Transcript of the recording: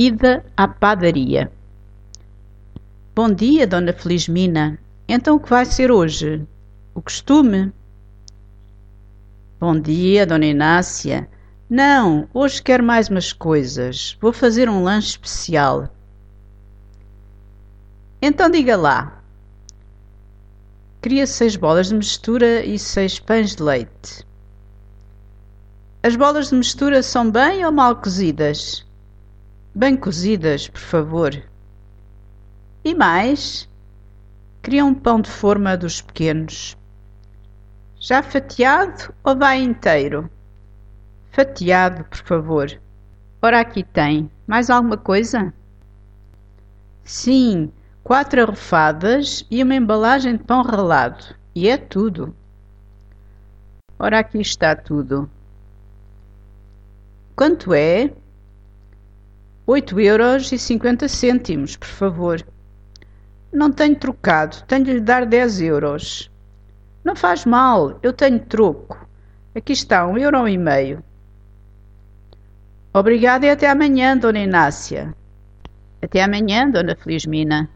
Ida à padaria. Bom dia, Dona Felizmina. Então o que vai ser hoje? O costume? Bom dia, Dona Inácia. Não, hoje quero mais umas coisas. Vou fazer um lanche especial. Então diga lá. Queria seis bolas de mistura e seis pães de leite. As bolas de mistura são bem ou mal cozidas? Bem cozidas, por favor. E mais? Queria um pão de forma dos pequenos. Já fatiado ou vai inteiro? Fatiado, por favor. Ora, aqui tem. Mais alguma coisa? Sim, quatro arrofadas e uma embalagem de pão ralado. E é tudo. Ora, aqui está tudo. Quanto é? Oito euros e cinquenta cêntimos, por favor. Não tenho trocado, tenho de lhe dar dez euros. Não faz mal, eu tenho troco. Aqui está um euro e meio. Obrigada e até amanhã, Dona Inácia. Até amanhã, Dona Felizmina.